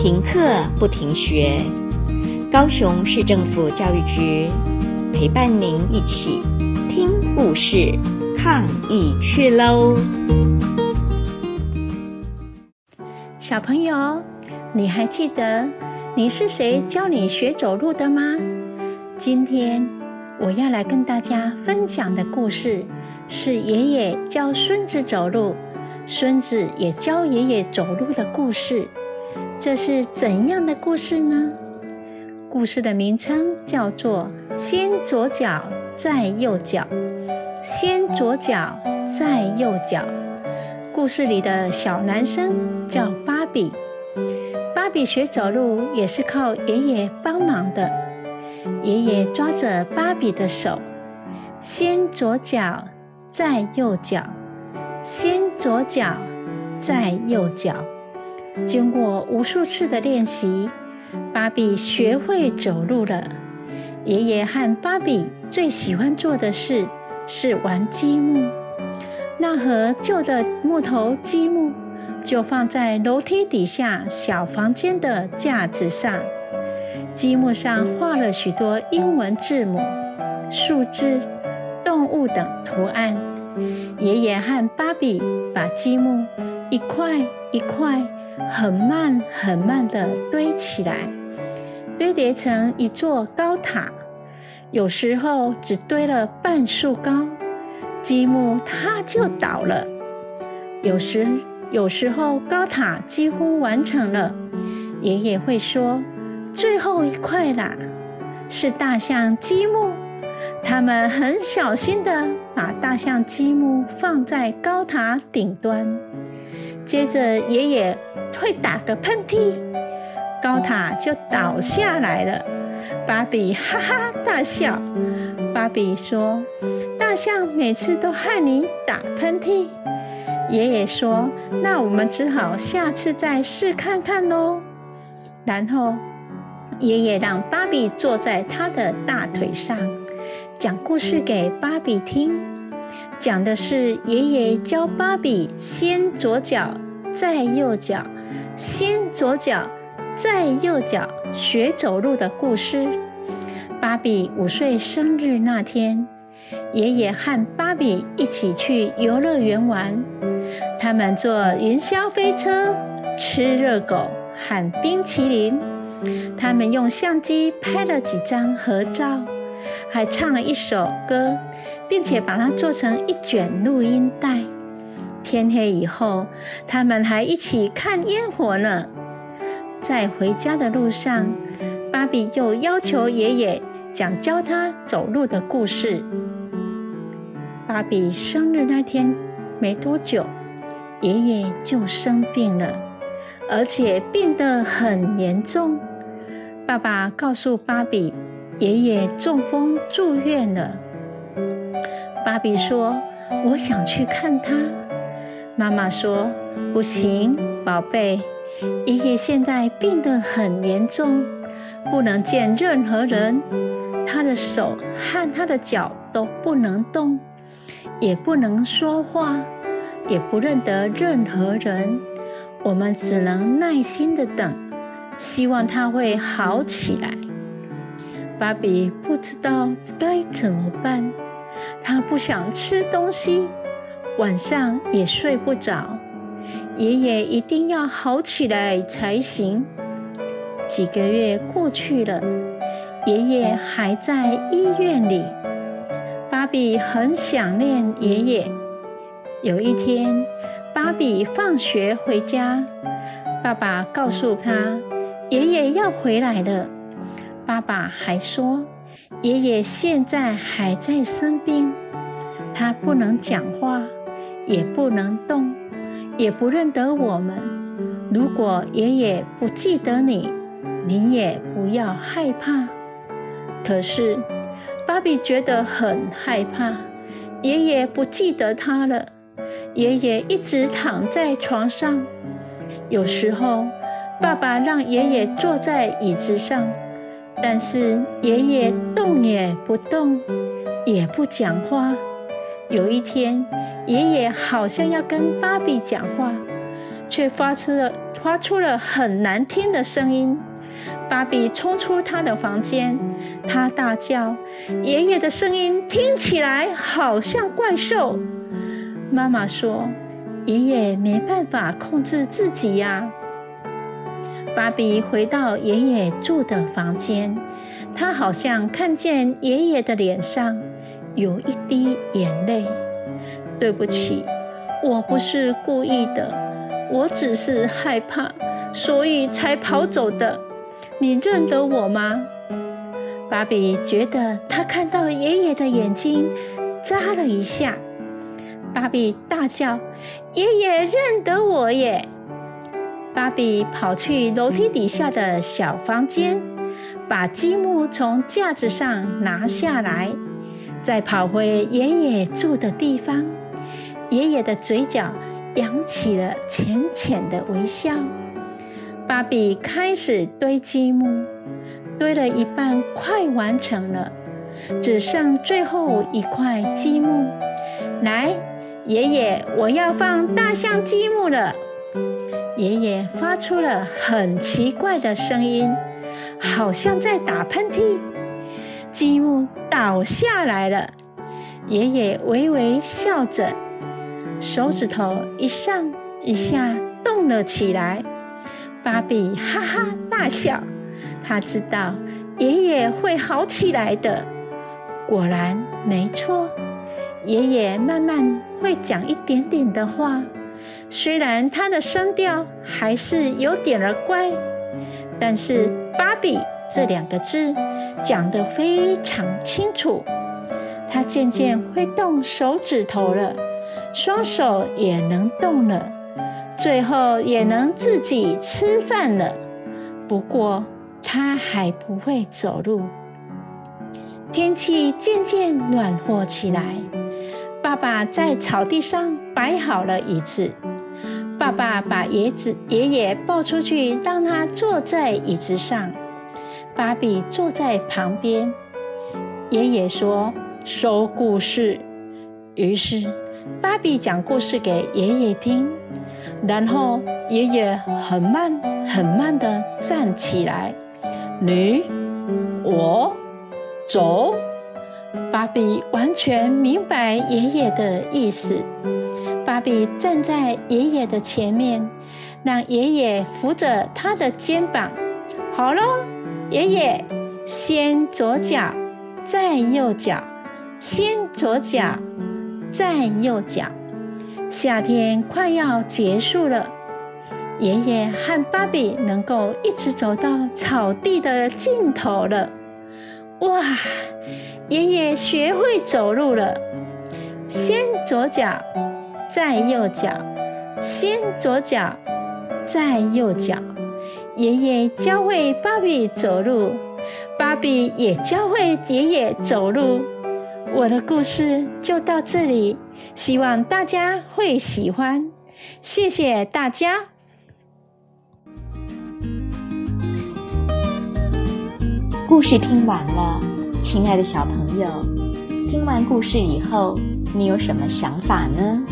停课不停学，高雄市政府教育局陪伴您一起听故事、抗疫去喽！小朋友，你还记得你是谁教你学走路的吗？今天我要来跟大家分享的故事是爷爷教孙子走路，孙子也教爷爷走路的故事。这是怎样的故事呢？故事的名称叫做“先左脚，再右脚”。先左脚，再右脚。故事里的小男生叫芭比，芭比学走路也是靠爷爷帮忙的。爷爷抓着芭比的手，先左脚，再右脚，先左脚，再右脚。经过无数次的练习，芭比学会走路了。爷爷和芭比最喜欢做的事是玩积木。那盒旧的木头积木就放在楼梯底下小房间的架子上。积木上画了许多英文字母、数字、动物等图案。爷爷和芭比把积木一块一块，很慢很慢地堆起来，堆叠成一座高塔。有时候只堆了半树高，积木它就倒了。有时有时候高塔几乎完成了，爷爷会说：“最后一块啦，是大象积木。”他们很小心地把大象积木放在高塔顶端，接着爷爷会打个喷嚏，高塔就倒下来了。芭比哈哈大笑。芭比说：“大象每次都害你打喷嚏。”爷爷说：“那我们只好下次再试看看喽。”然后爷爷让芭比坐在他的大腿上。讲故事给芭比听，讲的是爷爷教芭比先左脚，再右脚，先左脚，再右脚学走路的故事。芭比五岁生日那天，爷爷和芭比一起去游乐园玩，他们坐云霄飞车，吃热狗，喊冰淇淋，他们用相机拍了几张合照。还唱了一首歌，并且把它做成一卷录音带。天黑以后，他们还一起看烟火呢。在回家的路上，芭比又要求爷爷讲教他走路的故事。芭比生日那天没多久，爷爷就生病了，而且病得很严重。爸爸告诉芭比，爷爷中风住院了。芭比说：“我想去看他。”妈妈说：“不行，宝贝，爷爷现在病得很严重，不能见任何人。他的手和他的脚都不能动，也不能说话，也不认得任何人。我们只能耐心地等，希望他会好起来。”芭比不知道该怎么办，她不想吃东西，晚上也睡不着。爷爷一定要好起来才行。几个月过去了，爷爷还在医院里。芭比很想念爷爷。有一天，芭比放学回家，爸爸告诉她，爷爷要回来了。爸爸还说，爷爷现在还在生病，他不能讲话，也不能动，也不认得我们。如果爷爷不记得你，你也不要害怕。可是，芭比觉得很害怕，爷爷不记得他了。爷爷一直躺在床上，有时候，爸爸让爷爷坐在椅子上。但是爷爷动也不动，也不讲话。有一天，爷爷好像要跟芭比讲话，却发出了发出了很难听的声音。芭比冲出他的房间，他大叫：“爷爷的声音听起来好像怪兽。”妈妈说：“爷爷没办法控制自己呀。”芭比回到爷爷住的房间，他好像看见爷爷的脸上有一滴眼泪。“对不起，我不是故意的，我只是害怕，所以才跑走的。”你认得我吗？芭比觉得她看到爷爷的眼睛眨了一下。芭比大叫：“爷爷认得我耶！”芭比跑去楼梯底下的小房间，把积木从架子上拿下来，再跑回爷爷住的地方。爷爷的嘴角扬起了浅浅的微笑。芭比开始堆积木，堆了一半，快完成了，只剩最后一块积木。来，爷爷，我要放大象积木了。爷爷发出了很奇怪的声音，好像在打喷嚏。积木倒下来了，爷爷微微笑着，手指头一上一下动了起来。芭比哈哈大笑，他知道爷爷会好起来的。果然没错，爷爷慢慢会讲一点点的话，虽然他的声调还是有点儿怪，但是芭比这两个字讲得非常清楚。他渐渐会动手指头了，双手也能动了。最后也能自己吃饭了，不过他还不会走路。天气渐渐暖和起来，爸爸在草地上摆好了椅子。爸爸把爷子爷爷抱出去，让他坐在椅子上。芭比坐在旁边。爷爷说：“说故事。”于是芭比讲故事给爷爷听。然后爷爷很慢很慢地站起来，你、我、走。芭比完全明白爷爷的意思。芭比站在爷爷的前面，让爷爷扶着他的肩膀。好了，爷爷，先左脚，再右脚，先左脚，再右脚。夏天快要结束了，爷爷和芭比能够一直走到草地的尽头了。哇，爷爷学会走路了，先左脚，再右脚，先左脚，再右脚。爷爷教会芭比走路，芭比也教会爷爷走路。我的故事就到这里。希望大家会喜欢，谢谢大家。故事听完了，亲爱的小朋友，听完故事以后，你有什么想法呢？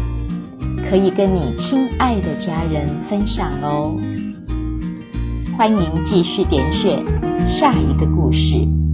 可以跟你亲爱的家人分享哦。欢迎继续点选下一个故事。